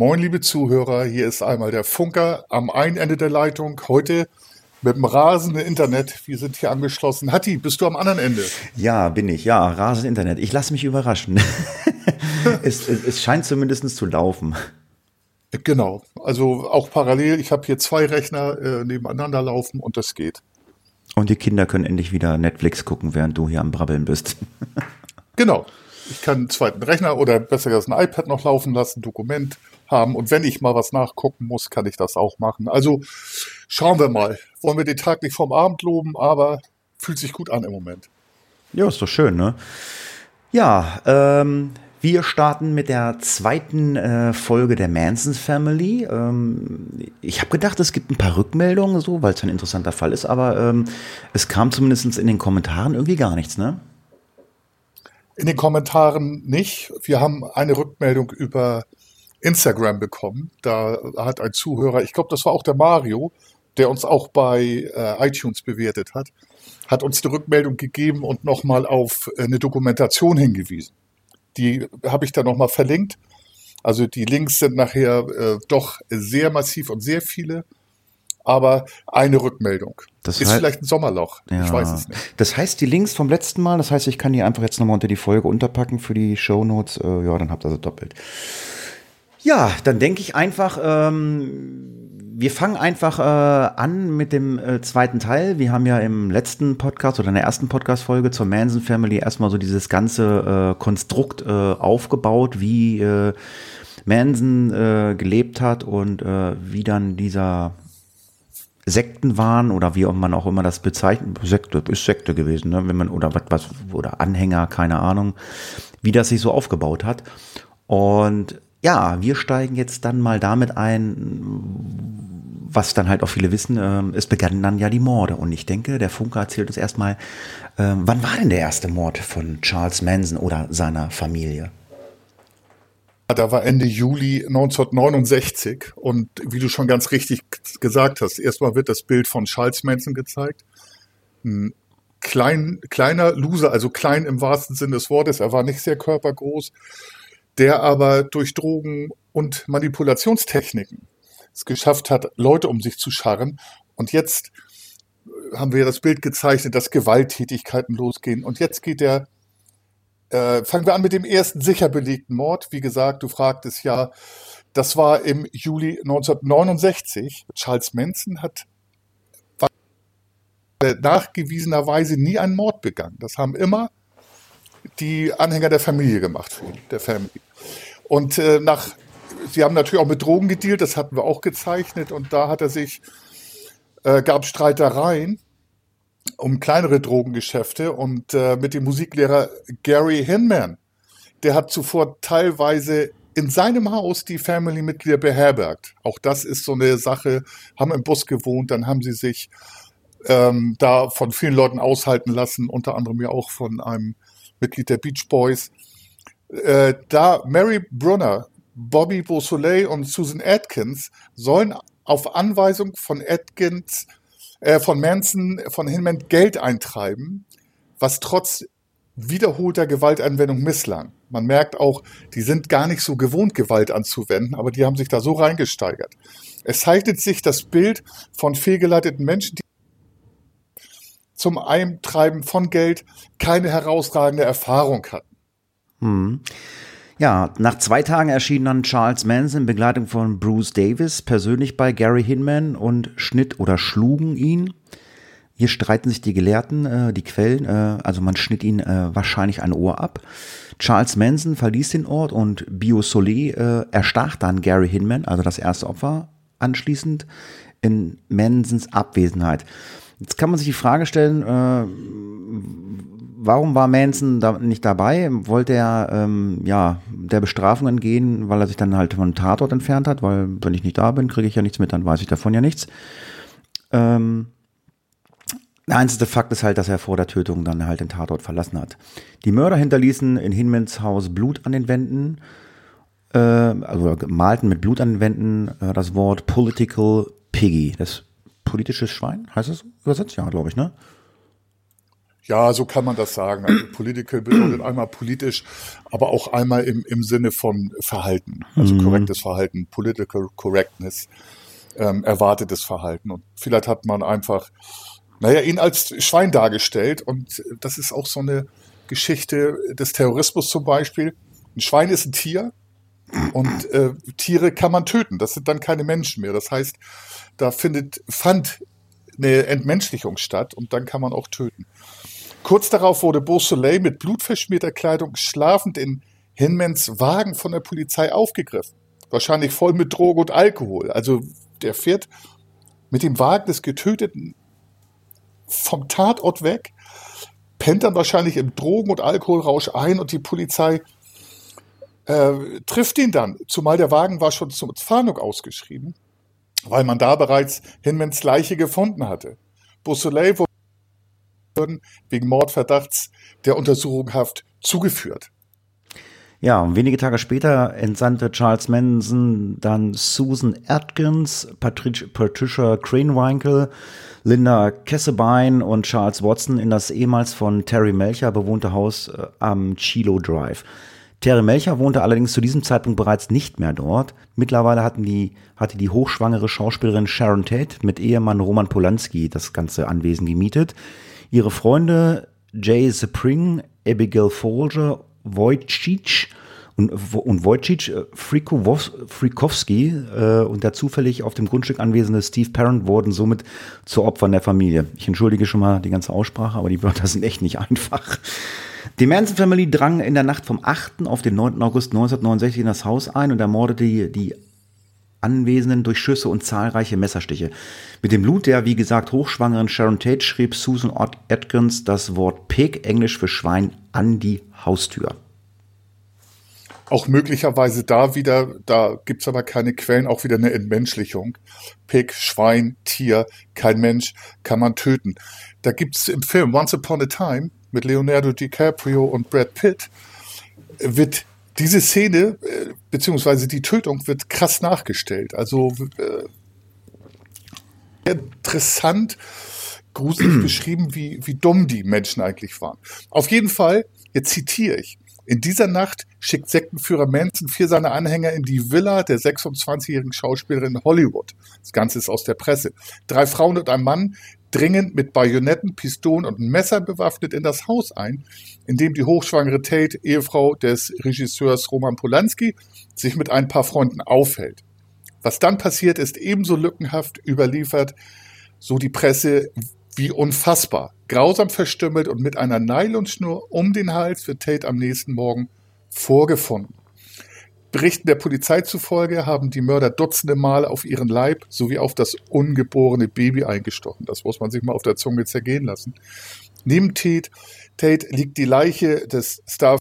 Moin, liebe Zuhörer, hier ist einmal der Funker am einen Ende der Leitung. Heute mit dem rasenden Internet. Wir sind hier angeschlossen. Hatti, bist du am anderen Ende? Ja, bin ich. Ja, rasend Internet. Ich lasse mich überraschen. es, es, es scheint zumindest zu laufen. Genau. Also auch parallel. Ich habe hier zwei Rechner äh, nebeneinander laufen und das geht. Und die Kinder können endlich wieder Netflix gucken, während du hier am Brabbeln bist. genau. Ich kann einen zweiten Rechner oder besser gesagt ein iPad noch laufen lassen, Dokument haben. Und wenn ich mal was nachgucken muss, kann ich das auch machen. Also schauen wir mal. Wollen wir den Tag nicht vom Abend loben, aber fühlt sich gut an im Moment. Ja, ist doch schön, ne? Ja, ähm, wir starten mit der zweiten äh, Folge der Manson Family. Ähm, ich habe gedacht, es gibt ein paar Rückmeldungen, so, weil es ein interessanter Fall ist, aber ähm, es kam zumindest in den Kommentaren irgendwie gar nichts, ne? In den Kommentaren nicht. Wir haben eine Rückmeldung über Instagram bekommen. Da hat ein Zuhörer, ich glaube, das war auch der Mario, der uns auch bei äh, iTunes bewertet hat, hat uns die Rückmeldung gegeben und nochmal auf äh, eine Dokumentation hingewiesen. Die habe ich da nochmal verlinkt. Also die Links sind nachher äh, doch sehr massiv und sehr viele aber eine Rückmeldung. Das ist vielleicht ein Sommerloch. Ja. Ich weiß es nicht. Das heißt, die Links vom letzten Mal, das heißt, ich kann die einfach jetzt nochmal unter die Folge unterpacken für die Shownotes. Äh, ja, dann habt ihr sie doppelt. Ja, dann denke ich einfach, ähm, wir fangen einfach äh, an mit dem äh, zweiten Teil. Wir haben ja im letzten Podcast oder in der ersten Podcast-Folge zur Manson Family erstmal so dieses ganze äh, Konstrukt äh, aufgebaut, wie äh, Manson äh, gelebt hat und äh, wie dann dieser Sekten waren oder wie man auch immer das bezeichnet. Sekte ist Sekte gewesen, ne? wenn man oder was, was oder Anhänger, keine Ahnung, wie das sich so aufgebaut hat. Und ja, wir steigen jetzt dann mal damit ein, was dann halt auch viele wissen, äh, es begannen dann ja die Morde. Und ich denke, der Funke erzählt uns erstmal, äh, wann war denn der erste Mord von Charles Manson oder seiner Familie? Da war Ende Juli 1969 und wie du schon ganz richtig gesagt hast, erstmal wird das Bild von Charles Manson gezeigt. Ein klein, kleiner Loser, also klein im wahrsten Sinne des Wortes, er war nicht sehr körpergroß, der aber durch Drogen und Manipulationstechniken es geschafft hat, Leute um sich zu scharren. Und jetzt haben wir das Bild gezeichnet, dass Gewalttätigkeiten losgehen. Und jetzt geht der äh, fangen wir an mit dem ersten sicher belegten Mord. Wie gesagt, du fragtest ja, das war im Juli 1969. Charles Manson hat nachgewiesenerweise nie einen Mord begangen. Das haben immer die Anhänger der Familie gemacht, der Family. Und äh, nach, sie haben natürlich auch mit Drogen gedealt, das hatten wir auch gezeichnet. Und da hat er sich, äh, gab Streitereien um kleinere Drogengeschäfte und äh, mit dem Musiklehrer Gary Hinman. Der hat zuvor teilweise in seinem Haus die Family-Mitglieder beherbergt. Auch das ist so eine Sache, haben im Bus gewohnt, dann haben sie sich ähm, da von vielen Leuten aushalten lassen, unter anderem ja auch von einem Mitglied der Beach Boys. Äh, da Mary Brunner, Bobby Beausoleil und Susan Atkins sollen auf Anweisung von Atkins äh, von Manson, von Hinman Geld eintreiben, was trotz wiederholter Gewaltanwendung misslang. Man merkt auch, die sind gar nicht so gewohnt, Gewalt anzuwenden, aber die haben sich da so reingesteigert. Es zeichnet sich das Bild von fehlgeleiteten Menschen, die zum Eintreiben von Geld keine herausragende Erfahrung hatten. Hm. Ja, nach zwei Tagen erschien dann Charles Manson in Begleitung von Bruce Davis persönlich bei Gary Hinman und schnitt oder schlugen ihn. Hier streiten sich die Gelehrten, äh, die Quellen, äh, also man schnitt ihn äh, wahrscheinlich ein Ohr ab. Charles Manson verließ den Ort und Bio Soleil äh, erstach dann Gary Hinman, also das erste Opfer, anschließend in Mansons Abwesenheit. Jetzt kann man sich die Frage stellen, äh, warum war Manson da nicht dabei? Wollte er ähm, ja der Bestrafung entgehen, weil er sich dann halt von Tatort entfernt hat? Weil wenn ich nicht da bin, kriege ich ja nichts mit, dann weiß ich davon ja nichts. Ähm, der einzige Fakt ist halt, dass er vor der Tötung dann halt den Tatort verlassen hat. Die Mörder hinterließen in Hinmans Haus Blut an den Wänden, äh, also malten mit Blut an den Wänden äh, das Wort Political Piggy. Das politische Schwein, heißt es übersetzt? Ja, glaube ich, ne? Ja, so kann man das sagen. Also Political bedeutet einmal politisch, aber auch einmal im, im Sinne von Verhalten, also mhm. korrektes Verhalten, Political Correctness, ähm, erwartetes Verhalten. Und vielleicht hat man einfach, naja, ihn als Schwein dargestellt. Und das ist auch so eine Geschichte des Terrorismus zum Beispiel. Ein Schwein ist ein Tier und äh, Tiere kann man töten. Das sind dann keine Menschen mehr. Das heißt, da findet, fand eine Entmenschlichung statt und dann kann man auch töten. Kurz darauf wurde Beausoleil mit blutverschmierter Kleidung schlafend in Hinmans Wagen von der Polizei aufgegriffen. Wahrscheinlich voll mit Droge und Alkohol. Also der fährt mit dem Wagen des Getöteten vom Tatort weg, pennt dann wahrscheinlich im Drogen- und Alkoholrausch ein und die Polizei äh, trifft ihn dann. Zumal der Wagen war schon zur Fahndung ausgeschrieben, weil man da bereits Hinmans Leiche gefunden hatte. Beausoleil wurde wegen Mordverdachts der Untersuchungshaft zugeführt. Ja, wenige Tage später entsandte Charles Manson dann Susan Atkins, Patricia, Cranewinkel, Linda Kessebein und Charles Watson in das ehemals von Terry Melcher bewohnte Haus äh, am Chilo Drive. Terry Melcher wohnte allerdings zu diesem Zeitpunkt bereits nicht mehr dort. Mittlerweile hatten die, hatte die hochschwangere Schauspielerin Sharon Tate mit Ehemann Roman Polanski das ganze Anwesen gemietet. Ihre Freunde Jay Spring, Abigail Folger, Wojcic und, und Wojcic äh, Frikowski äh, und der zufällig auf dem Grundstück anwesende Steve Parent wurden somit zu Opfern der Familie. Ich entschuldige schon mal die ganze Aussprache, aber die Wörter sind echt nicht einfach. Die Manson Family drang in der Nacht vom 8. auf den 9. August 1969 in das Haus ein und ermordete die, die Anwesenden durch Schüsse und zahlreiche Messerstiche. Mit dem Blut der, wie gesagt, hochschwangeren Sharon Tate schrieb Susan Atkins das Wort Pig, englisch für Schwein, an die Haustür. Auch möglicherweise da wieder, da gibt's aber keine Quellen, auch wieder eine Entmenschlichung. Pig, Schwein, Tier, kein Mensch, kann man töten. Da gibt's im Film Once Upon a Time mit Leonardo DiCaprio und Brad Pitt, wird diese Szene, äh, beziehungsweise die Tötung, wird krass nachgestellt. Also äh, interessant, gruselig beschrieben, wie, wie dumm die Menschen eigentlich waren. Auf jeden Fall, jetzt zitiere ich, in dieser Nacht schickt Sektenführer Manson vier seiner Anhänger in die Villa der 26-jährigen Schauspielerin Hollywood. Das Ganze ist aus der Presse. Drei Frauen und ein Mann dringend mit Bajonetten, Pistolen und Messern bewaffnet in das Haus ein, in dem die hochschwangere Tate, Ehefrau des Regisseurs Roman Polanski, sich mit ein paar Freunden aufhält. Was dann passiert, ist ebenso lückenhaft überliefert, so die Presse, wie unfassbar. Grausam verstümmelt und mit einer Nylonschnur um den Hals wird Tate am nächsten Morgen vorgefunden. Berichten der Polizei zufolge haben die Mörder dutzende Mal auf ihren Leib sowie auf das ungeborene Baby eingestochen. Das muss man sich mal auf der Zunge zergehen lassen. Neben Tate, Tate liegt die Leiche des Star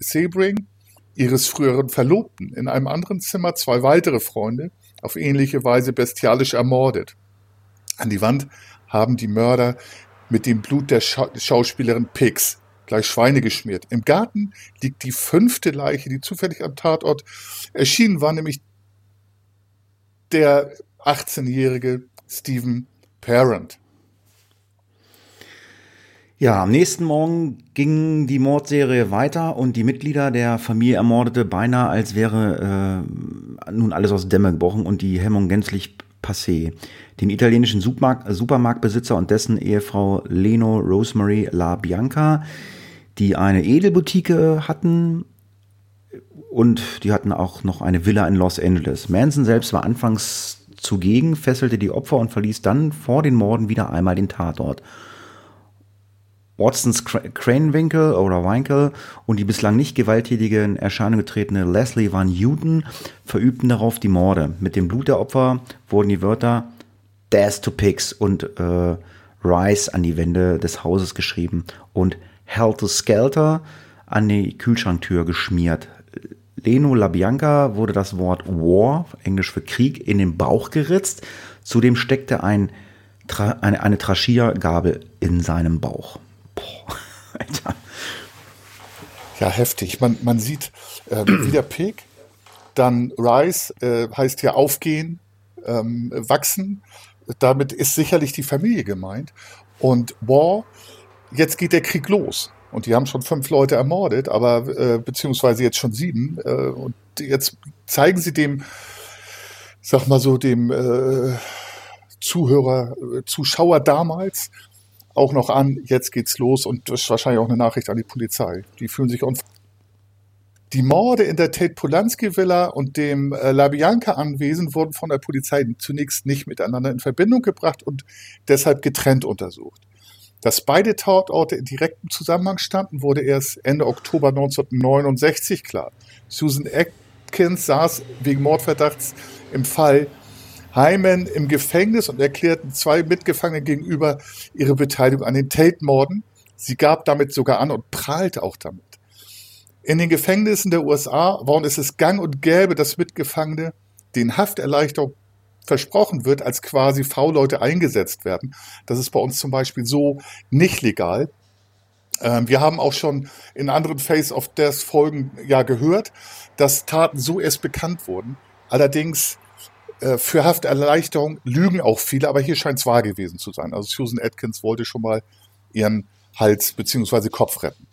Sebring, ihres früheren Verlobten, in einem anderen Zimmer zwei weitere Freunde, auf ähnliche Weise bestialisch ermordet. An die Wand haben die Mörder mit dem Blut der Scha Schauspielerin Pix gleich Schweine geschmiert. Im Garten liegt die fünfte Leiche, die zufällig am Tatort erschienen war, nämlich der 18-jährige Stephen Parent. Ja, am nächsten Morgen ging die Mordserie weiter und die Mitglieder der Familie ermordete beinahe, als wäre äh, nun alles aus Dämme gebrochen und die Hemmung gänzlich passé. Den italienischen Supermarkt, Supermarktbesitzer und dessen Ehefrau Leno Rosemary La Bianca die eine Edelboutique hatten und die hatten auch noch eine Villa in Los Angeles. Manson selbst war anfangs zugegen, fesselte die Opfer und verließ dann vor den Morden wieder einmal den Tatort. Watsons Cranewinkel oder Winkel und die bislang nicht gewalttätige in Erscheinung getretene Leslie Van Houten verübten darauf die Morde. Mit dem Blut der Opfer wurden die Wörter Death to Pigs und äh, Rice an die Wände des Hauses geschrieben und Helter Skelter an die Kühlschranktür geschmiert. Leno LaBianca wurde das Wort War, englisch für Krieg, in den Bauch geritzt. Zudem steckte ein, eine, eine Traschiergabel in seinem Bauch. Boah, Alter. Ja, heftig. Man, man sieht äh, wieder Pig, dann Rise äh, heißt ja aufgehen, ähm, wachsen. Damit ist sicherlich die Familie gemeint. Und War, jetzt geht der Krieg los. Und die haben schon fünf Leute ermordet, aber äh, beziehungsweise jetzt schon sieben. Äh, und jetzt zeigen sie dem, sag mal so, dem äh, Zuhörer, äh, Zuschauer damals auch noch an, jetzt geht's los und das ist wahrscheinlich auch eine Nachricht an die Polizei. Die fühlen sich unver die Morde in der Tate Polanski Villa und dem äh, La Bianca Anwesen wurden von der Polizei zunächst nicht miteinander in Verbindung gebracht und deshalb getrennt untersucht. Dass beide Tatorte in direktem Zusammenhang standen, wurde erst Ende Oktober 1969 klar. Susan Atkins saß wegen Mordverdachts im Fall Hyman im Gefängnis und erklärten zwei Mitgefangenen gegenüber ihre Beteiligung an den Tate-Morden. Sie gab damit sogar an und prahlte auch damit. In den Gefängnissen der USA waren es es gang und gäbe, dass Mitgefangene den Hafterleichterung versprochen wird, als quasi V-Leute eingesetzt werden. Das ist bei uns zum Beispiel so nicht legal. Ähm, wir haben auch schon in anderen Face of Death Folgen ja gehört, dass Taten so erst bekannt wurden. Allerdings äh, für Hafterleichterung lügen auch viele, aber hier scheint es wahr gewesen zu sein. Also Susan Atkins wollte schon mal ihren Hals bzw. Kopf retten.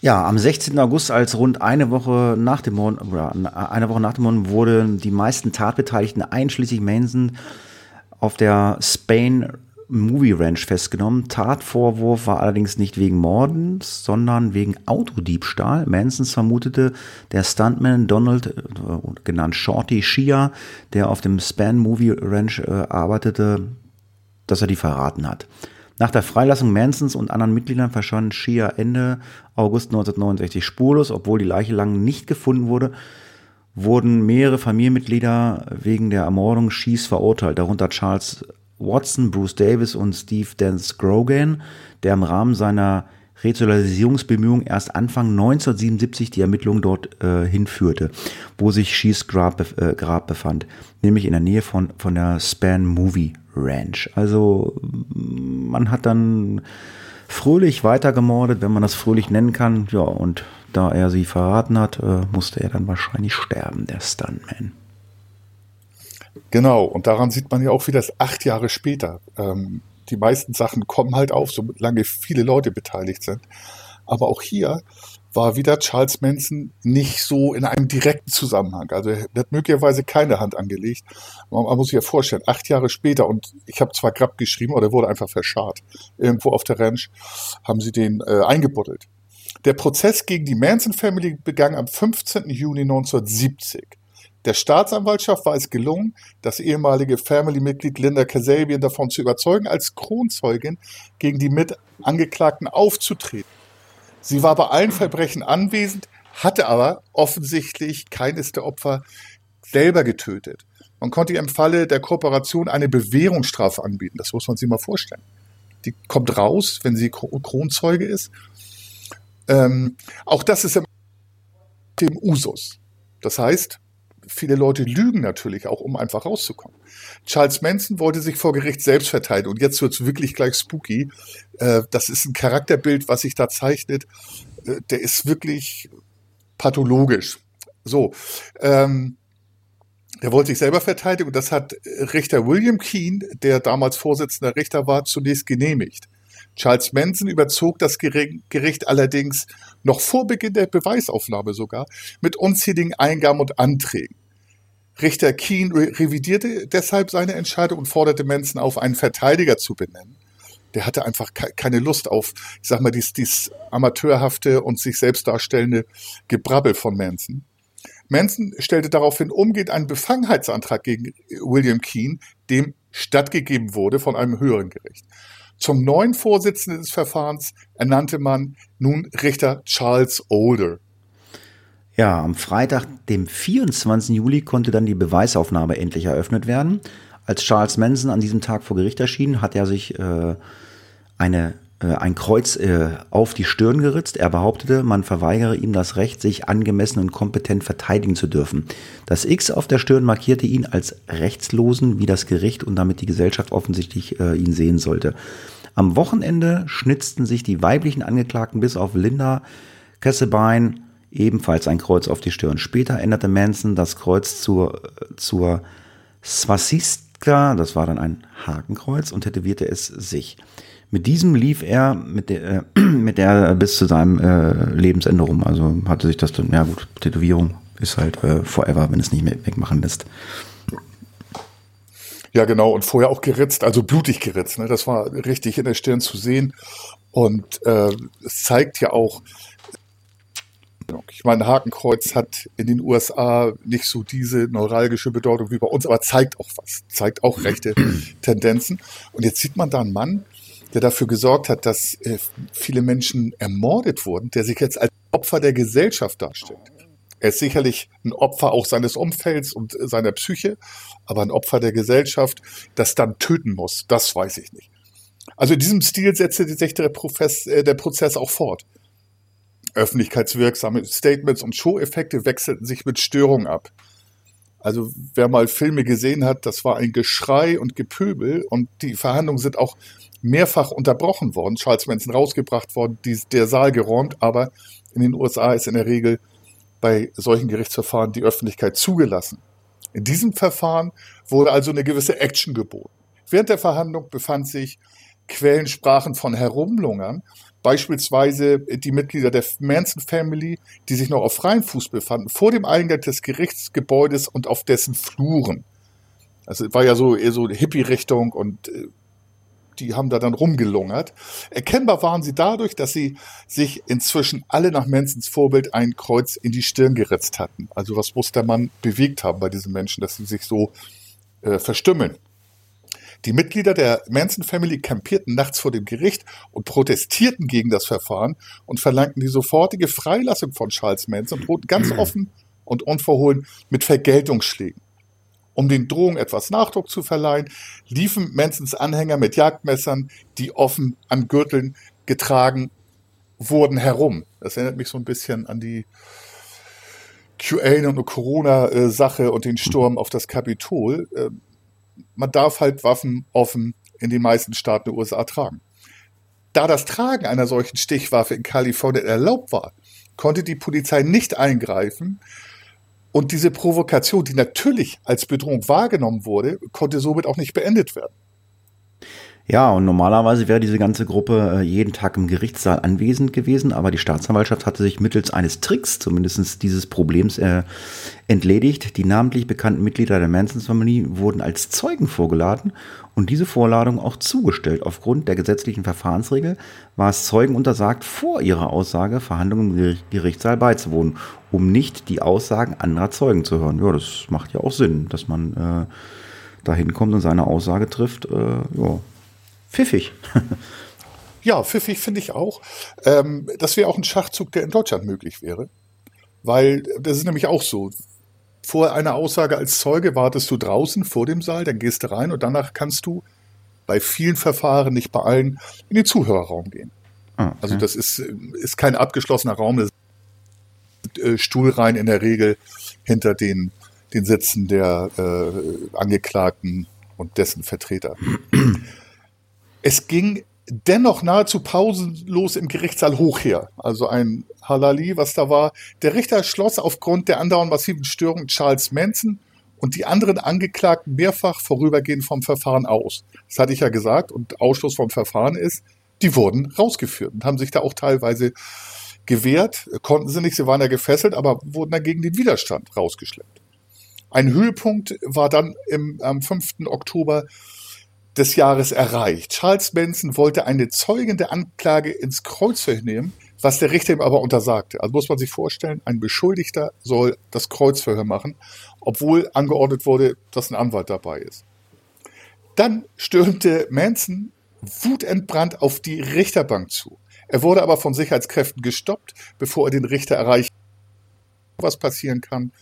Ja, am 16. August, als rund eine Woche nach dem Mord, oder eine Woche nach dem Mord, wurden die meisten Tatbeteiligten, einschließlich Manson, auf der Spain Movie Ranch festgenommen. Tatvorwurf war allerdings nicht wegen Mordens, sondern wegen Autodiebstahl. Mansons vermutete der Stuntman Donald, äh, genannt Shorty Shia, der auf dem Span Movie Ranch äh, arbeitete, dass er die verraten hat. Nach der Freilassung Mansons und anderen Mitgliedern verschwand Shia Ende August 1969 spurlos, obwohl die Leiche lang nicht gefunden wurde, wurden mehrere Familienmitglieder wegen der Ermordung Shias verurteilt, darunter Charles Watson, Bruce Davis und Steve Dance Grogan, der im Rahmen seiner Resozialisierungsbemühungen erst Anfang 1977 die Ermittlungen dort äh, hinführte, wo sich Shees Grab, äh, Grab befand, nämlich in der Nähe von, von der Span Movie Ranch. Also man hat dann fröhlich weitergemordet, wenn man das fröhlich nennen kann. Ja, und da er sie verraten hat, äh, musste er dann wahrscheinlich sterben, der Stuntman. Genau, und daran sieht man ja auch wieder acht Jahre später. Ähm, die meisten Sachen kommen halt auf, solange viele Leute beteiligt sind. Aber auch hier war wieder Charles Manson nicht so in einem direkten Zusammenhang. Also er hat möglicherweise keine Hand angelegt. Man, man muss sich ja vorstellen, acht Jahre später, und ich habe zwar Grab geschrieben, aber er wurde einfach verscharrt. Irgendwo auf der Ranch haben sie den äh, eingebuddelt. Der Prozess gegen die Manson Family begann am 15. Juni 1970. Der Staatsanwaltschaft war es gelungen, das ehemalige Family-Mitglied Linda Kasabian davon zu überzeugen, als Kronzeugin gegen die Mitangeklagten aufzutreten. Sie war bei allen Verbrechen anwesend, hatte aber offensichtlich keines der Opfer selber getötet. Man konnte ihr im Falle der Kooperation eine Bewährungsstrafe anbieten. Das muss man sich mal vorstellen. Die kommt raus, wenn sie Kronzeuge ist. Ähm, auch das ist im Usus. Das heißt, viele Leute lügen natürlich auch, um einfach rauszukommen. Charles Manson wollte sich vor Gericht selbst verteidigen und jetzt wird es wirklich gleich spooky. Äh, das ist ein Charakterbild, was sich da zeichnet. Äh, der ist wirklich pathologisch. So, ähm, er wollte sich selber verteidigen und das hat Richter William Keane, der damals Vorsitzender Richter war, zunächst genehmigt. Charles Manson überzog das Gericht allerdings noch vor Beginn der Beweisaufnahme sogar mit unzähligen Eingaben und Anträgen. Richter Keane revidierte deshalb seine Entscheidung und forderte Manson auf, einen Verteidiger zu benennen. Der hatte einfach keine Lust auf, ich sag mal, dies, dies amateurhafte und sich selbst darstellende Gebrabbel von Manson. Manson stellte daraufhin umgehend einen Befangenheitsantrag gegen William Keane, dem stattgegeben wurde von einem höheren Gericht. Zum neuen Vorsitzenden des Verfahrens ernannte man nun Richter Charles Older. Ja, am Freitag, dem 24. Juli, konnte dann die Beweisaufnahme endlich eröffnet werden. Als Charles Manson an diesem Tag vor Gericht erschien, hat er sich äh, eine ein Kreuz äh, auf die Stirn geritzt. Er behauptete, man verweigere ihm das Recht, sich angemessen und kompetent verteidigen zu dürfen. Das X auf der Stirn markierte ihn als Rechtslosen, wie das Gericht und damit die Gesellschaft offensichtlich äh, ihn sehen sollte. Am Wochenende schnitzten sich die weiblichen Angeklagten bis auf Linda Kessebein ebenfalls ein Kreuz auf die Stirn. Später änderte Manson das Kreuz zur, zur Swastika, das war dann ein Hakenkreuz, und tätowierte es sich. Mit diesem lief er mit der, äh, mit der bis zu seinem äh, Lebensende rum. Also hatte sich das dann, ja gut, Tätowierung ist halt äh, forever, wenn es nicht mehr wegmachen lässt. Ja, genau. Und vorher auch geritzt, also blutig geritzt. Ne? Das war richtig in der Stirn zu sehen. Und äh, es zeigt ja auch, ich meine, Hakenkreuz hat in den USA nicht so diese neuralgische Bedeutung wie bei uns, aber zeigt auch was, zeigt auch rechte Tendenzen. Und jetzt sieht man da einen Mann, der dafür gesorgt hat, dass äh, viele Menschen ermordet wurden, der sich jetzt als Opfer der Gesellschaft darstellt. Er ist sicherlich ein Opfer auch seines Umfelds und seiner Psyche, aber ein Opfer der Gesellschaft, das dann töten muss, das weiß ich nicht. Also in diesem Stil setzte sich der, Profess, äh, der Prozess auch fort. Öffentlichkeitswirksame Statements und Show-Effekte wechselten sich mit Störung ab. Also wer mal Filme gesehen hat, das war ein Geschrei und Gepöbel und die Verhandlungen sind auch mehrfach unterbrochen worden. Charles Manson rausgebracht worden, die, der Saal geräumt, aber in den USA ist in der Regel bei solchen Gerichtsverfahren die Öffentlichkeit zugelassen. In diesem Verfahren wurde also eine gewisse Action geboten. Während der Verhandlung befand sich Quellen sprachen von Herumlungern, beispielsweise die Mitglieder der Manson Family, die sich noch auf freiem Fuß befanden, vor dem Eingang des Gerichtsgebäudes und auf dessen Fluren. Also war ja so eher so Hippie-Richtung und äh, die haben da dann rumgelungert. Erkennbar waren sie dadurch, dass sie sich inzwischen alle nach Mansons Vorbild ein Kreuz in die Stirn geritzt hatten. Also was muss der Mann bewegt haben bei diesen Menschen, dass sie sich so äh, verstümmeln. Die Mitglieder der Manson Family campierten nachts vor dem Gericht und protestierten gegen das Verfahren und verlangten die sofortige Freilassung von Charles Manson und drohten ganz offen und unverhohlen mit Vergeltungsschlägen. Um den Drohungen etwas Nachdruck zu verleihen, liefen Mansons Anhänger mit Jagdmessern, die offen an Gürteln getragen wurden, herum. Das erinnert mich so ein bisschen an die QAnon und Corona-Sache und den Sturm auf das Kapitol. Ähm, man darf halt Waffen offen in den meisten Staaten der USA tragen. Da das Tragen einer solchen Stichwaffe in Kalifornien erlaubt war, konnte die Polizei nicht eingreifen und diese Provokation, die natürlich als Bedrohung wahrgenommen wurde, konnte somit auch nicht beendet werden. Ja, und normalerweise wäre diese ganze Gruppe äh, jeden Tag im Gerichtssaal anwesend gewesen, aber die Staatsanwaltschaft hatte sich mittels eines Tricks zumindest dieses Problems äh, entledigt. Die namentlich bekannten Mitglieder der Manson-Familie wurden als Zeugen vorgeladen und diese Vorladung auch zugestellt. Aufgrund der gesetzlichen Verfahrensregel war es Zeugen untersagt, vor ihrer Aussage Verhandlungen im Gerichtssaal beizuwohnen, um nicht die Aussagen anderer Zeugen zu hören. Ja, das macht ja auch Sinn, dass man äh, da hinkommt und seine Aussage trifft. Äh, ja, pfiffig. ja, pfiffig finde ich auch. Ähm, das wäre auch ein Schachzug, der in Deutschland möglich wäre. Weil das ist nämlich auch so. Vor einer Aussage als Zeuge wartest du draußen vor dem Saal, dann gehst du rein und danach kannst du bei vielen Verfahren, nicht bei allen, in den Zuhörerraum gehen. Ah, okay. Also das ist, ist kein abgeschlossener Raum, das ist äh, Stuhlreihen in der Regel hinter den, den Sitzen der äh, Angeklagten und dessen Vertreter. Es ging dennoch nahezu pausenlos im Gerichtssaal hoch her. Also ein Halali, was da war. Der Richter schloss aufgrund der andauernd massiven Störungen Charles Manson und die anderen Angeklagten mehrfach vorübergehend vom Verfahren aus. Das hatte ich ja gesagt. Und Ausschluss vom Verfahren ist, die wurden rausgeführt und haben sich da auch teilweise gewehrt. Konnten sie nicht, sie waren ja gefesselt, aber wurden dagegen den Widerstand rausgeschleppt. Ein Höhepunkt war dann im, am 5. Oktober des Jahres erreicht. Charles Manson wollte eine Zeugin der Anklage ins Kreuzverhör nehmen, was der Richter ihm aber untersagte. Also muss man sich vorstellen, ein Beschuldigter soll das Kreuzverhör machen, obwohl angeordnet wurde, dass ein Anwalt dabei ist. Dann stürmte Manson wutentbrannt auf die Richterbank zu. Er wurde aber von Sicherheitskräften gestoppt, bevor er den Richter erreichte. Was passieren kann,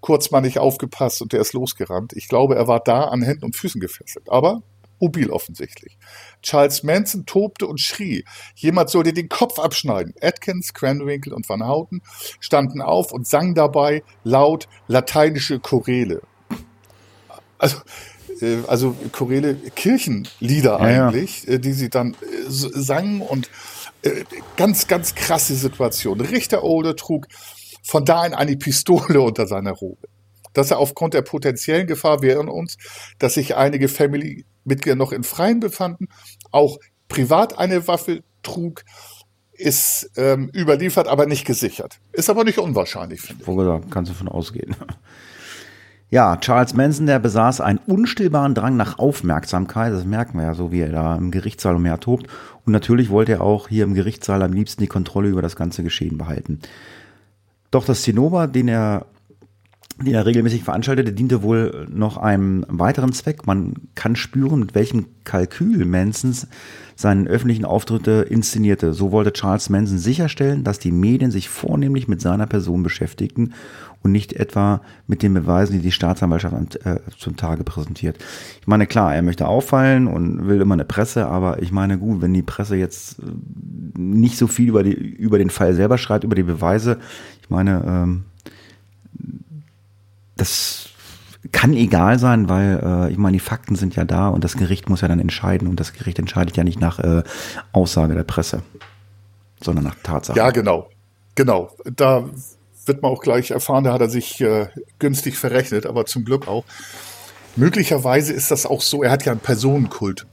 kurz mal nicht aufgepasst und der ist losgerannt. Ich glaube, er war da an Händen und Füßen gefesselt. Aber mobil offensichtlich. Charles Manson tobte und schrie. Jemand sollte den Kopf abschneiden. Atkins, Cranwinkel und Van Houten standen auf und sangen dabei laut lateinische Choräle. Also, äh, also Choräle, Kirchenlieder Ja, eigentlich, äh, die sie dann äh, sangen und ganz, ganz krasse Situation. Richter Olde trug von da an eine Pistole unter seiner Robe. Dass er aufgrund der potenziellen Gefahr, erinnern uns, dass sich einige Family-Mitglieder noch in Freien befanden, auch privat eine Waffe trug, ist ähm, überliefert, aber nicht gesichert. Ist aber nicht unwahrscheinlich, finde ich. Wo gesagt, kannst du von ausgehen. Ja, Charles Manson, der besaß einen unstillbaren Drang nach Aufmerksamkeit. Das merken wir ja so, wie er da im Gerichtssaal umher tobt. Und natürlich wollte er auch hier im Gerichtssaal am liebsten die Kontrolle über das ganze Geschehen behalten. Doch das Zinnober, den er, den er regelmäßig veranstaltete, diente wohl noch einem weiteren Zweck. Man kann spüren, mit welchem Kalkül Mansons seinen öffentlichen Auftritte inszenierte. So wollte Charles Manson sicherstellen, dass die Medien sich vornehmlich mit seiner Person beschäftigten und nicht etwa mit den Beweisen, die die Staatsanwaltschaft an, äh, zum Tage präsentiert. Ich meine, klar, er möchte auffallen und will immer eine Presse, aber ich meine, gut, wenn die Presse jetzt äh, nicht so viel über, die, über den Fall selber schreibt, über die Beweise, ich meine, ähm, das kann egal sein, weil äh, ich meine, die Fakten sind ja da und das Gericht muss ja dann entscheiden und das Gericht entscheidet ja nicht nach äh, Aussage der Presse, sondern nach Tatsachen. Ja, genau. Genau. Da wird man auch gleich erfahren, da hat er sich äh, günstig verrechnet, aber zum Glück auch. Möglicherweise ist das auch so, er hat ja einen Personenkult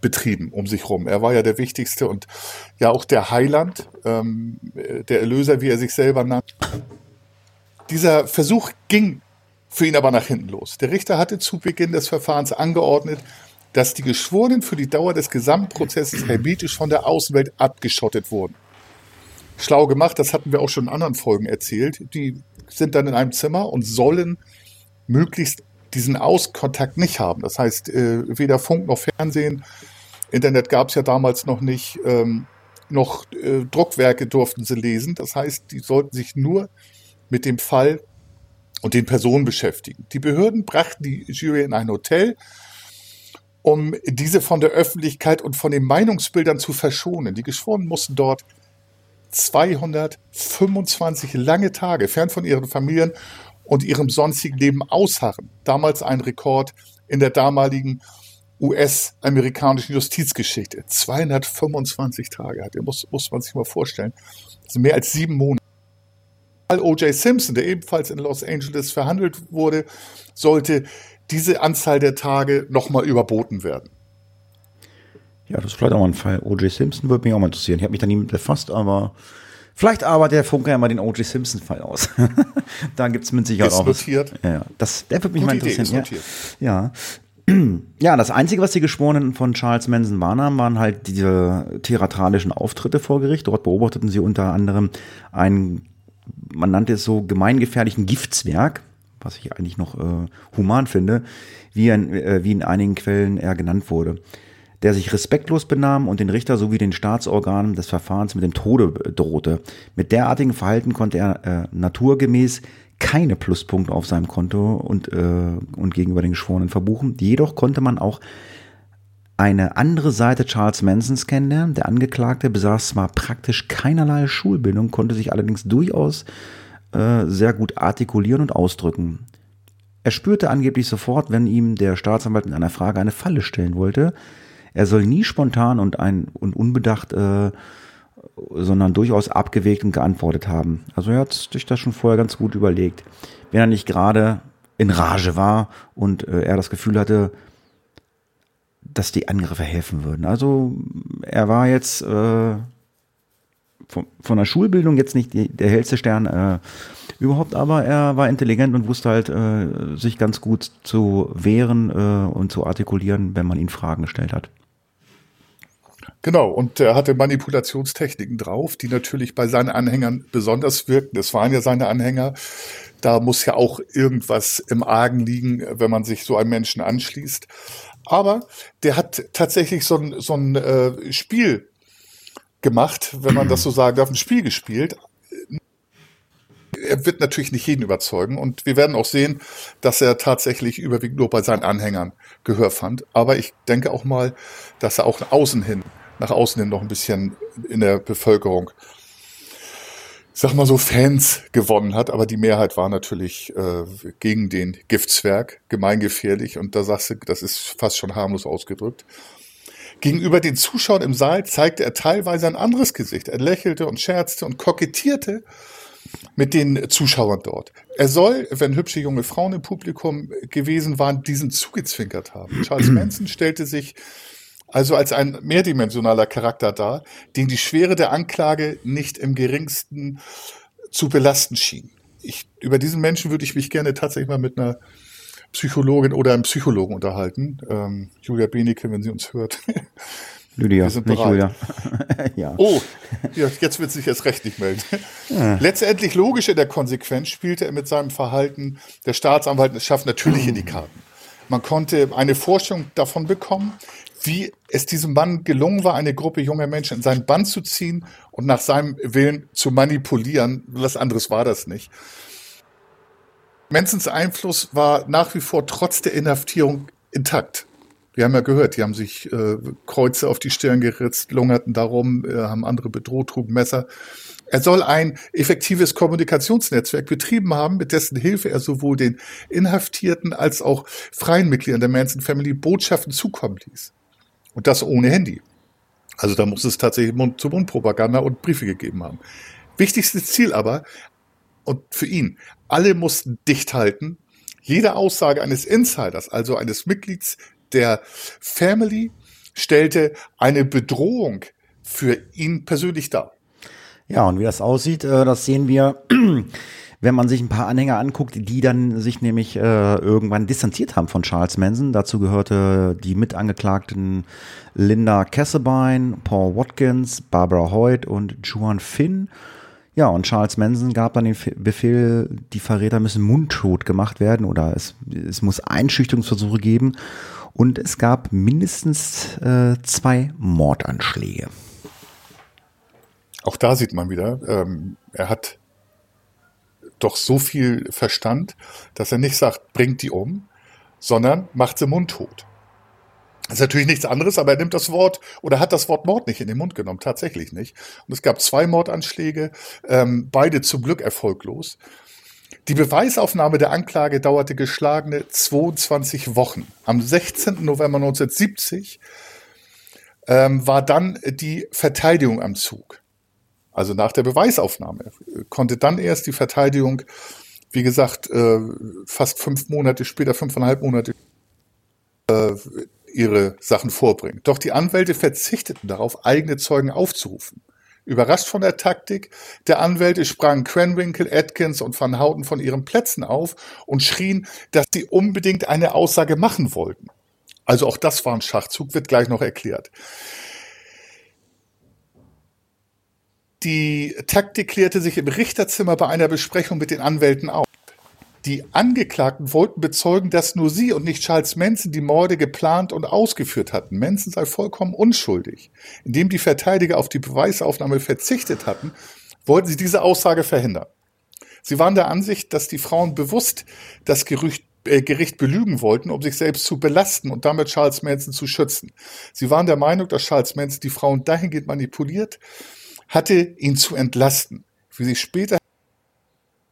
betrieben um sich rum. Er war ja der Wichtigste und ja auch der Heiland, ähm, der Erlöser, wie er sich selber nannt. Dieser Versuch ging für ihn aber nach hinten los. Der Richter hatte zu Beginn des Verfahrens angeordnet, dass die Geschworenen für die Dauer des Gesamtprozesses hermetisch von der Außenwelt abgeschottet wurden schlau gemacht, das hatten wir auch schon in anderen Folgen erzählt. Die sind dann in einem Zimmer und sollen möglichst diesen Auskontakt nicht haben. Das heißt, äh, weder Funk noch Fernsehen, Internet gab es ja damals noch nicht, ähm, noch äh, Druckwerke durften sie lesen. Das heißt, die sollten sich nur mit dem Fall und den Personen beschäftigen. Die Behörden brachten die Jury in ein Hotel, um diese von der Öffentlichkeit und von den Meinungsbildern zu verschonen. Die Geschworenen mussten dort 225 lange Tage fern von ihren Familien und ihrem sonstigen Leben ausharren. Damals ein Rekord in der damaligen US-amerikanischen Justizgeschichte. 225 Tage hat, muss, muss man sich mal vorstellen. Das sind mehr als sieben Monate. O.J. Simpson, der ebenfalls in Los Angeles verhandelt wurde, sollte diese Anzahl der Tage nochmal überboten werden. Ja, das ist vielleicht auch mal ein Fall. O.J. Simpson würde mich auch mal interessieren. Ich habe mich da nie mit befasst, aber vielleicht arbeitet der Funke ja mal den O.J. Simpson-Fall aus. da gibt es mit Sicherheit Ist auch was. notiert. Ja, ja. Das, der würde mich Gute mal Idee, interessieren. notiert. Ja. ja. Ja, das Einzige, was die Geschworenen von Charles Manson wahrnahmen, waren halt diese theatralischen Auftritte vor Gericht. Dort beobachteten sie unter anderem einen, man nannte es so, gemeingefährlichen Giftzwerg, was ich eigentlich noch äh, human finde, wie, in, äh, wie in einigen Quellen er genannt wurde der sich respektlos benahm und den Richter sowie den Staatsorganen des Verfahrens mit dem Tode drohte. Mit derartigem Verhalten konnte er äh, naturgemäß keine Pluspunkte auf seinem Konto und, äh, und gegenüber den Geschworenen verbuchen. Jedoch konnte man auch eine andere Seite Charles Mansons kennenlernen. Der Angeklagte besaß zwar praktisch keinerlei Schulbildung, konnte sich allerdings durchaus äh, sehr gut artikulieren und ausdrücken. Er spürte angeblich sofort, wenn ihm der Staatsanwalt mit einer Frage eine Falle stellen wollte. Er soll nie spontan und, ein, und unbedacht, äh, sondern durchaus abgewegt und geantwortet haben. Also er hat sich das schon vorher ganz gut überlegt. Wenn er nicht gerade in Rage war und äh, er das Gefühl hatte, dass die Angriffe helfen würden. Also er war jetzt äh, von, von der Schulbildung jetzt nicht die, der hellste Stern äh, überhaupt, aber er war intelligent und wusste halt, äh, sich ganz gut zu wehren äh, und zu artikulieren, wenn man ihn Fragen gestellt hat. Genau, und er hatte Manipulationstechniken drauf, die natürlich bei seinen Anhängern besonders wirkten. Das waren ja seine Anhänger. Da muss ja auch irgendwas im Argen liegen, wenn man sich so einem Menschen anschließt. Aber der hat tatsächlich so ein, so ein äh, Spiel gemacht, wenn man das so sagen darf, ein Spiel gespielt. er wird natürlich nicht jeden überzeugen und wir werden auch sehen, dass er tatsächlich überwiegend nur bei seinen Anhängern Gehör fand. Aber ich denke auch mal, dass er auch außen hin, nach außen hin noch ein bisschen in der Bevölkerung, sag mal so, Fans gewonnen hat. Aber die Mehrheit war natürlich äh, gegen den Giftzwerg, gemeingefährlich. Und da sagst du, das ist fast schon harmlos ausgedrückt. Gegenüber den Zuschauern im Saal zeigte er teilweise ein anderes Gesicht. Er lächelte und scherzte und kokettierte mit den Zuschauern dort. Er soll, wenn hübsche junge Frauen im Publikum gewesen waren, diesen zugezwinkert haben. Charles Manson stellte sich also als ein mehrdimensionaler Charakter dar, den die Schwere der Anklage nicht im geringsten zu belasten schien. Ich, über diesen Menschen würde ich mich gerne tatsächlich mal mit einer Psychologin oder einem Psychologen unterhalten. Ähm, Julia Benecke, wenn sie uns hört. Lydia, nicht. Julia. ja. Oh, ja, jetzt wird sich erst recht nicht melden. Ja. Letztendlich logisch in der Konsequenz spielte er mit seinem Verhalten der Staatsanwalt es schafft natürlich in die Karten. Man konnte eine Vorstellung davon bekommen, wie es diesem Mann gelungen war, eine Gruppe junger Menschen in seinen Bann zu ziehen und nach seinem Willen zu manipulieren. Was anderes war das nicht. Mansons Einfluss war nach wie vor trotz der Inhaftierung intakt. Wir haben ja gehört, die haben sich äh, Kreuze auf die Stirn geritzt, lungerten darum, äh, haben andere bedroht, trugen Messer. Er soll ein effektives Kommunikationsnetzwerk betrieben haben, mit dessen Hilfe er sowohl den Inhaftierten als auch freien Mitgliedern der Manson Family Botschaften zukommen ließ. Und das ohne Handy. Also da muss es tatsächlich Mund-zu-Mund-Propaganda und Briefe gegeben haben. Wichtigstes Ziel aber, und für ihn, alle mussten dicht halten. Jede Aussage eines Insiders, also eines Mitglieds der Family stellte eine Bedrohung für ihn persönlich dar. Ja, und wie das aussieht, äh, das sehen wir, wenn man sich ein paar Anhänger anguckt, die dann sich nämlich äh, irgendwann distanziert haben von Charles Manson. Dazu gehörte die Mitangeklagten Linda Cassabein, Paul Watkins, Barbara Hoyt und Juan Finn. Ja, und Charles Manson gab dann den Befehl, die Verräter müssen mundtot gemacht werden oder es, es muss Einschüchterungsversuche geben. Und es gab mindestens äh, zwei Mordanschläge. Auch da sieht man wieder, ähm, er hat doch so viel Verstand, dass er nicht sagt, bringt die um, sondern macht sie mundtot. Das ist natürlich nichts anderes, aber er nimmt das Wort oder hat das Wort Mord nicht in den Mund genommen, tatsächlich nicht. Und es gab zwei Mordanschläge, ähm, beide zum Glück erfolglos. Die Beweisaufnahme der Anklage dauerte geschlagene 22 Wochen. Am 16. November 1970 ähm, war dann die Verteidigung am Zug. Also nach der Beweisaufnahme konnte dann erst die Verteidigung, wie gesagt, äh, fast fünf Monate später, fünfeinhalb Monate äh, ihre Sachen vorbringen. Doch die Anwälte verzichteten darauf, eigene Zeugen aufzurufen. Überrascht von der Taktik der Anwälte sprangen Cranwinkle, Atkins und Van Houten von ihren Plätzen auf und schrien, dass sie unbedingt eine Aussage machen wollten. Also auch das war ein Schachzug, wird gleich noch erklärt. Die Taktik klärte sich im Richterzimmer bei einer Besprechung mit den Anwälten auf. Die Angeklagten wollten bezeugen, dass nur sie und nicht Charles Manson die Morde geplant und ausgeführt hatten. Manson sei vollkommen unschuldig. Indem die Verteidiger auf die Beweisaufnahme verzichtet hatten, wollten sie diese Aussage verhindern. Sie waren der Ansicht, dass die Frauen bewusst das Gerücht, äh, Gericht belügen wollten, um sich selbst zu belasten und damit Charles Manson zu schützen. Sie waren der Meinung, dass Charles Manson die Frauen dahingehend manipuliert hatte, ihn zu entlasten. Wie sie später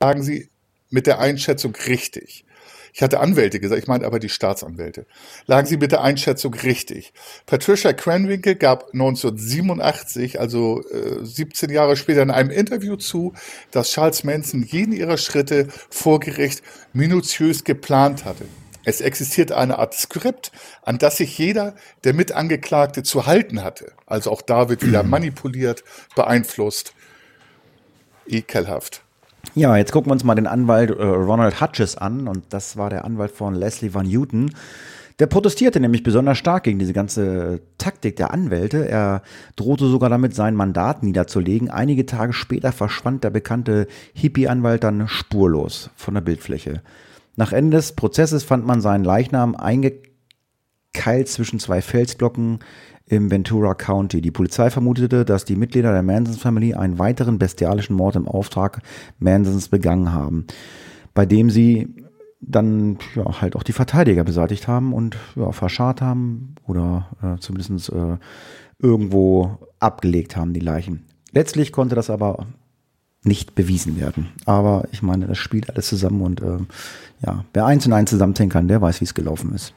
sagen sie, mit der Einschätzung richtig. Ich hatte Anwälte gesagt, ich meine aber die Staatsanwälte. Lagen sie mit der Einschätzung richtig. Patricia Cranwinkle gab 1987, also äh, 17 Jahre später, in einem Interview zu, dass Charles Manson jeden ihrer Schritte vor Gericht minutiös geplant hatte. Es existiert eine Art Skript, an das sich jeder der Mitangeklagte zu halten hatte. Also auch da wird wieder manipuliert, beeinflusst. Ekelhaft. Ja, jetzt gucken wir uns mal den Anwalt äh, Ronald Hutches an und das war der Anwalt von Leslie Van Newton. Der protestierte nämlich besonders stark gegen diese ganze Taktik der Anwälte. Er drohte sogar damit, sein Mandat niederzulegen. Einige Tage später verschwand der bekannte Hippie-Anwalt dann spurlos von der Bildfläche. Nach Ende des Prozesses fand man seinen Leichnam eingekeilt zwischen zwei Felsblocken im Ventura County. Die Polizei vermutete, dass die Mitglieder der Mansons Family einen weiteren bestialischen Mord im Auftrag Mansons begangen haben, bei dem sie dann ja, halt auch die Verteidiger beseitigt haben und ja, verscharrt haben oder äh, zumindest äh, irgendwo abgelegt haben, die Leichen. Letztlich konnte das aber nicht bewiesen werden. Aber ich meine, das spielt alles zusammen und äh, ja, wer eins und eins zusammenzählen kann, der weiß, wie es gelaufen ist.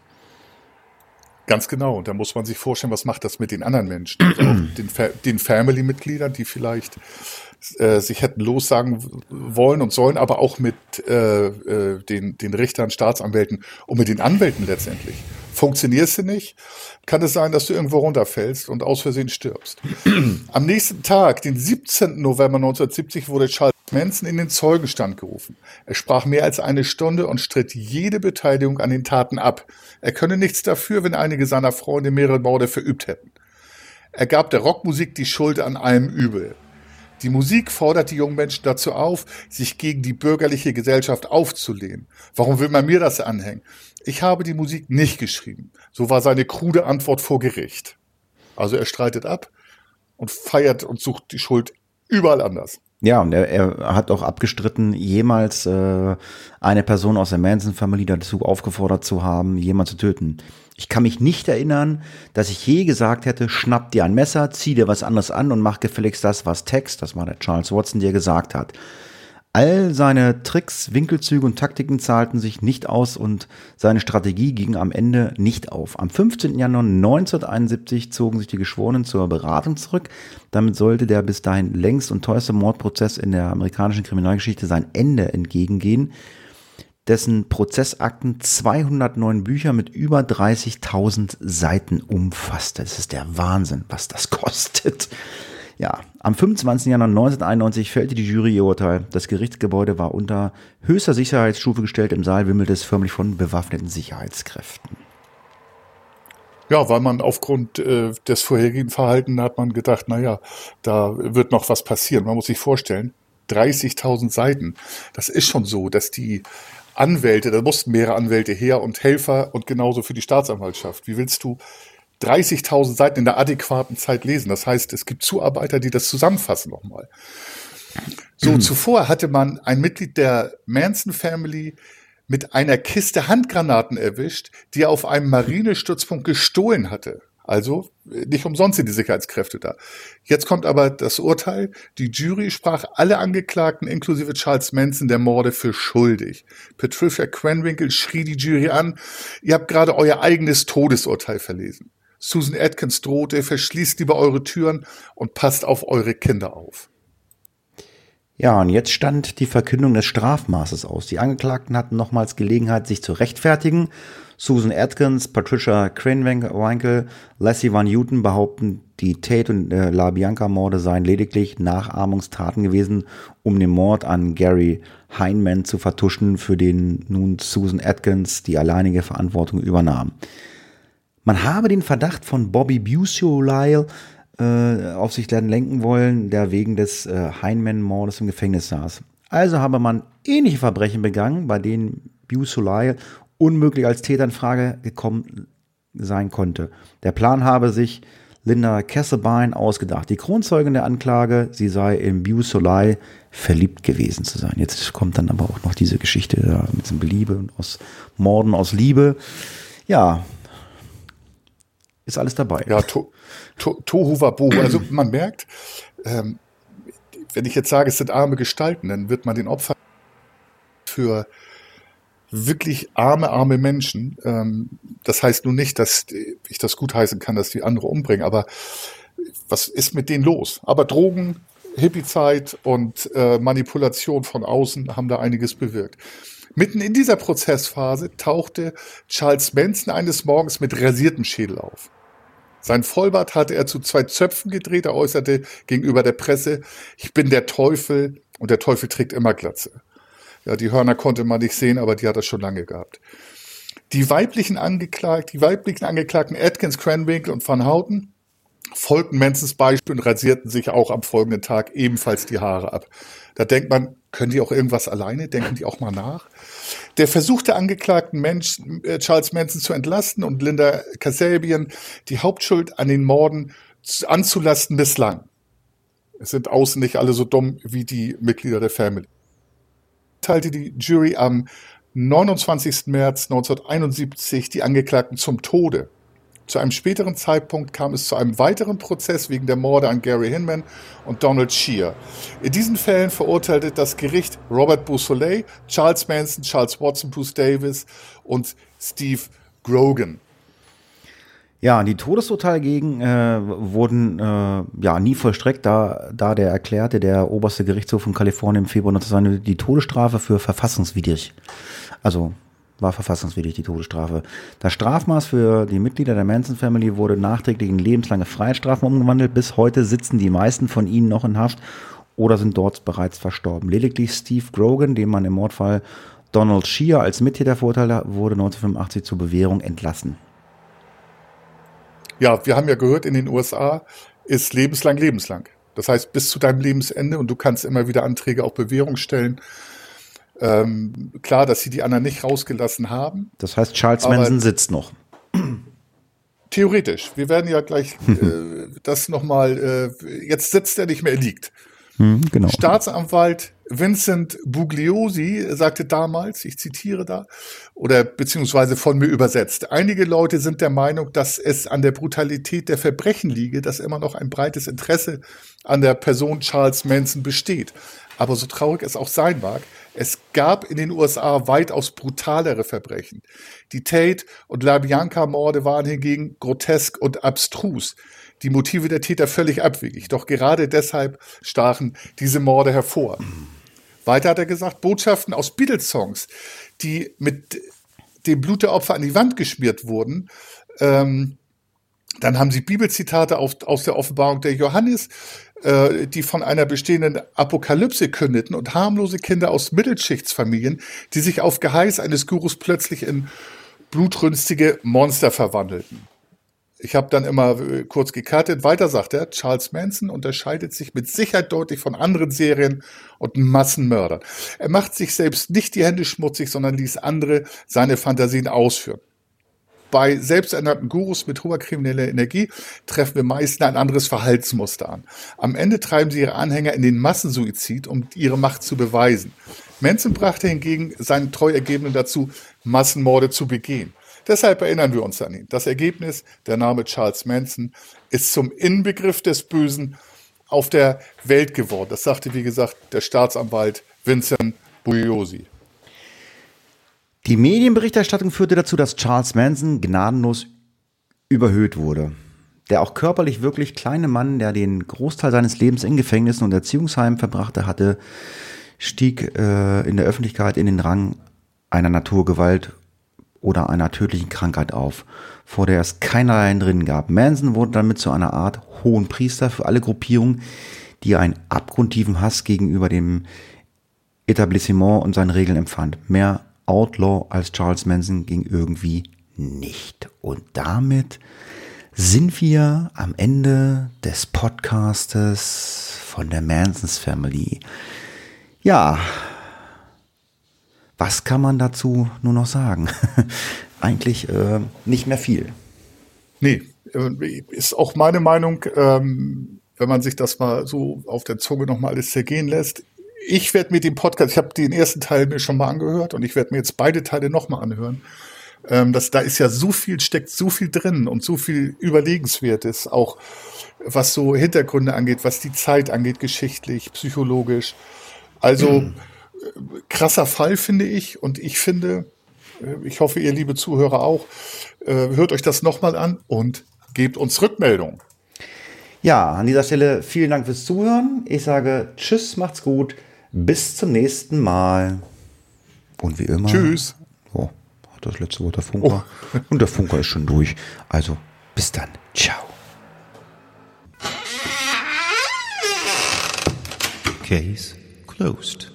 Ganz genau. Und da muss man sich vorstellen, was macht das mit den anderen Menschen, also den, Fa den Family-Mitgliedern, die vielleicht äh, sich hätten lossagen wollen und sollen, aber auch mit äh, äh, den, den Richtern, Staatsanwälten und mit den Anwälten letztendlich. Funktionierst du nicht, kann es sein, dass du irgendwo runterfällst und aus Versehen stirbst. Am nächsten Tag, den 17. November 1970, wurde Charles Manson in den Zeugenstand gerufen. Er sprach mehr als eine Stunde und stritt jede Beteiligung an den Taten ab. Er könne nichts dafür, wenn einige seiner Freunde mehrere Morde verübt hätten. Er gab der Rockmusik die Schuld an allem Übel. Die Musik fordert die jungen Menschen dazu auf, sich gegen die bürgerliche Gesellschaft aufzulehnen. Warum will man mir das anhängen? Ich habe die Musik nicht geschrieben. So war seine krude Antwort vor Gericht. Also er streitet ab und feiert und sucht die Schuld überall anders. Ja, und er, er hat auch abgestritten, jemals äh, eine Person aus der Manson-Familie dazu aufgefordert zu haben, jemanden zu töten. Ich kann mich nicht erinnern, dass ich je gesagt hätte, schnapp dir ein Messer, zieh dir was anderes an und mach gefälligst das, was Text, das war der Charles Watson, dir gesagt hat. All seine Tricks, Winkelzüge und Taktiken zahlten sich nicht aus und seine Strategie ging am Ende nicht auf. Am 15. Januar 1971 zogen sich die Geschworenen zur Beratung zurück. Damit sollte der bis dahin längst und teuerste Mordprozess in der amerikanischen Kriminalgeschichte sein Ende entgegengehen dessen Prozessakten 209 Bücher mit über 30.000 Seiten umfasste. Das ist der Wahnsinn, was das kostet. Ja, am 25. Januar 1991 fällte die Jury ihr Urteil. Das Gerichtsgebäude war unter höchster Sicherheitsstufe gestellt. Im Saal wimmelte es förmlich von bewaffneten Sicherheitskräften. Ja, weil man aufgrund äh, des vorherigen Verhaltens hat man gedacht, naja, da wird noch was passieren. Man muss sich vorstellen, 30.000 Seiten. Das ist schon so, dass die Anwälte, da mussten mehrere Anwälte her und Helfer und genauso für die Staatsanwaltschaft. Wie willst du 30.000 Seiten in der adäquaten Zeit lesen? Das heißt, es gibt Zuarbeiter, die das zusammenfassen nochmal. So, mhm. zuvor hatte man ein Mitglied der Manson Family mit einer Kiste Handgranaten erwischt, die er auf einem Marinestützpunkt gestohlen hatte. Also nicht umsonst sind die Sicherheitskräfte da. Jetzt kommt aber das Urteil. Die Jury sprach alle Angeklagten inklusive Charles Manson der Morde für schuldig. Patricia Quenwinkel schrie die Jury an, ihr habt gerade euer eigenes Todesurteil verlesen. Susan Atkins drohte, verschließt lieber eure Türen und passt auf eure Kinder auf. Ja, und jetzt stand die Verkündung des Strafmaßes aus. Die Angeklagten hatten nochmals Gelegenheit, sich zu rechtfertigen Susan Atkins, Patricia Krenwinkel, Lassie Van Newton behaupten, die Tate und äh, La Bianca-Morde seien lediglich Nachahmungstaten gewesen, um den Mord an Gary Heinemann zu vertuschen, für den nun Susan Atkins die alleinige Verantwortung übernahm. Man habe den Verdacht von Bobby Busolile äh, auf sich lenken wollen, der wegen des äh, Heinemann-Mordes im Gefängnis saß. Also habe man ähnliche Verbrechen begangen, bei denen Busolile unmöglich als Täter in Frage gekommen sein konnte. Der Plan habe sich Linda Kesselbein ausgedacht. Die Kronzeugin der Anklage, sie sei in Bew Soleil verliebt gewesen zu sein. Jetzt kommt dann aber auch noch diese Geschichte mit diesem Liebe und aus Morden aus Liebe. Ja, ist alles dabei. Ja, to, to, Tohu Wabohu. Also man merkt, ähm, wenn ich jetzt sage, es sind arme Gestalten, dann wird man den Opfern für wirklich arme, arme Menschen. Ähm, das heißt nun nicht, dass ich das gutheißen kann, dass die andere umbringen, aber was ist mit denen los? Aber Drogen, Hippie-Zeit und äh, Manipulation von außen haben da einiges bewirkt. Mitten in dieser Prozessphase tauchte Charles Manson eines Morgens mit rasiertem Schädel auf. Sein Vollbart hatte er zu zwei Zöpfen gedreht. Er äußerte gegenüber der Presse, ich bin der Teufel und der Teufel trägt immer Glatze. Ja, die Hörner konnte man nicht sehen, aber die hat er schon lange gehabt. Die weiblichen Angeklagten, die weiblichen Angeklagten Atkins, Cranwinkel und Van Houten folgten Mansons Beispiel und rasierten sich auch am folgenden Tag ebenfalls die Haare ab. Da denkt man, Können die auch irgendwas alleine? Denken die auch mal nach? Der Versuch der Angeklagten Mensch, äh, Charles Manson zu entlasten und Linda Kasabian die Hauptschuld an den Morden anzulasten misslang. Es sind außen nicht alle so dumm wie die Mitglieder der Family. Teilte die Jury am 29. März 1971 die Angeklagten zum Tode. Zu einem späteren Zeitpunkt kam es zu einem weiteren Prozess wegen der Morde an Gary Hinman und Donald Shear. In diesen Fällen verurteilte das Gericht Robert Beausoleil, Charles Manson, Charles Watson, Bruce Davis und Steve Grogan. Ja, die Todesurteile gegen äh, wurden äh, ja nie vollstreckt, da, da der erklärte, der oberste Gerichtshof von Kalifornien im Februar 1992 die Todesstrafe für verfassungswidrig. Also war verfassungswidrig die Todesstrafe. Das Strafmaß für die Mitglieder der Manson Family wurde nachträglich in lebenslange Freiheitsstrafen umgewandelt. Bis heute sitzen die meisten von ihnen noch in Haft oder sind dort bereits verstorben. Lediglich Steve Grogan, dem man im Mordfall Donald Shear als Mittäter verurteilte, wurde 1985 zur Bewährung entlassen. Ja, wir haben ja gehört, in den USA ist lebenslang lebenslang. Das heißt, bis zu deinem Lebensende und du kannst immer wieder Anträge auf Bewährung stellen. Ähm, klar, dass sie die anderen nicht rausgelassen haben. Das heißt, Charles Manson sitzt noch. Theoretisch. Wir werden ja gleich äh, das nochmal, äh, jetzt sitzt er nicht mehr, er liegt. Hm, genau. Staatsanwalt Vincent Bugliosi sagte damals, ich zitiere da, oder beziehungsweise von mir übersetzt, einige Leute sind der Meinung, dass es an der Brutalität der Verbrechen liege, dass immer noch ein breites Interesse an der Person Charles Manson besteht. Aber so traurig es auch sein mag, es gab in den USA weitaus brutalere Verbrechen. Die Tate- und LaBianca-Morde waren hingegen grotesk und abstrus. Die Motive der Täter völlig abwegig. Doch gerade deshalb stachen diese Morde hervor. Weiter hat er gesagt, Botschaften aus Beatles-Songs, die mit dem Blut der Opfer an die Wand geschmiert wurden, ähm, dann haben sie Bibelzitate auf, aus der Offenbarung der Johannes, äh, die von einer bestehenden Apokalypse kündeten und harmlose Kinder aus Mittelschichtsfamilien, die sich auf Geheiß eines Gurus plötzlich in blutrünstige Monster verwandelten. Ich habe dann immer äh, kurz gekartet. Weiter sagt er, Charles Manson unterscheidet sich mit Sicherheit deutlich von anderen Serien und Massenmördern. Er macht sich selbst nicht die Hände schmutzig, sondern ließ andere seine Fantasien ausführen. Bei selbsternannten Gurus mit hoher krimineller Energie treffen wir meist ein anderes Verhaltensmuster an. Am Ende treiben sie ihre Anhänger in den Massensuizid, um ihre Macht zu beweisen. Manson brachte hingegen seinen Treuergebenen dazu, Massenmorde zu begehen. Deshalb erinnern wir uns an ihn. Das Ergebnis, der Name Charles Manson, ist zum Inbegriff des Bösen auf der Welt geworden. Das sagte, wie gesagt, der Staatsanwalt Vincent Bugliosi. Die Medienberichterstattung führte dazu, dass Charles Manson gnadenlos überhöht wurde. Der auch körperlich wirklich kleine Mann, der den Großteil seines Lebens in Gefängnissen und Erziehungsheimen verbrachte, hatte, stieg äh, in der Öffentlichkeit in den Rang einer Naturgewalt oder einer tödlichen Krankheit auf, vor der es keinerlei Entrinnen gab. Manson wurde damit zu einer Art hohen Priester für alle Gruppierungen, die einen abgrundtiefen Hass gegenüber dem Etablissement und seinen Regeln empfand. Mehr Outlaw als Charles Manson ging irgendwie nicht. Und damit sind wir am Ende des Podcastes von der Mansons Family. Ja, was kann man dazu nur noch sagen? Eigentlich äh, nicht mehr viel. Nee, äh, ist auch meine Meinung, ähm, wenn man sich das mal so auf der Zunge nochmal alles zergehen lässt. Ich werde mir den Podcast, ich habe den ersten Teil mir schon mal angehört und ich werde mir jetzt beide Teile nochmal anhören. Ähm, das, da ist ja so viel, steckt so viel drin und so viel Überlegenswertes, auch was so Hintergründe angeht, was die Zeit angeht, geschichtlich, psychologisch. Also mhm. krasser Fall, finde ich. Und ich finde, äh, ich hoffe, ihr liebe Zuhörer auch, äh, hört euch das nochmal an und gebt uns Rückmeldung. Ja, an dieser Stelle vielen Dank fürs Zuhören. Ich sage Tschüss, macht's gut. Bis zum nächsten Mal. Und wie immer. Tschüss. Oh, das letzte Wort der Funker. Oh. Und der Funker ist schon durch. Also, bis dann. Ciao. Case closed.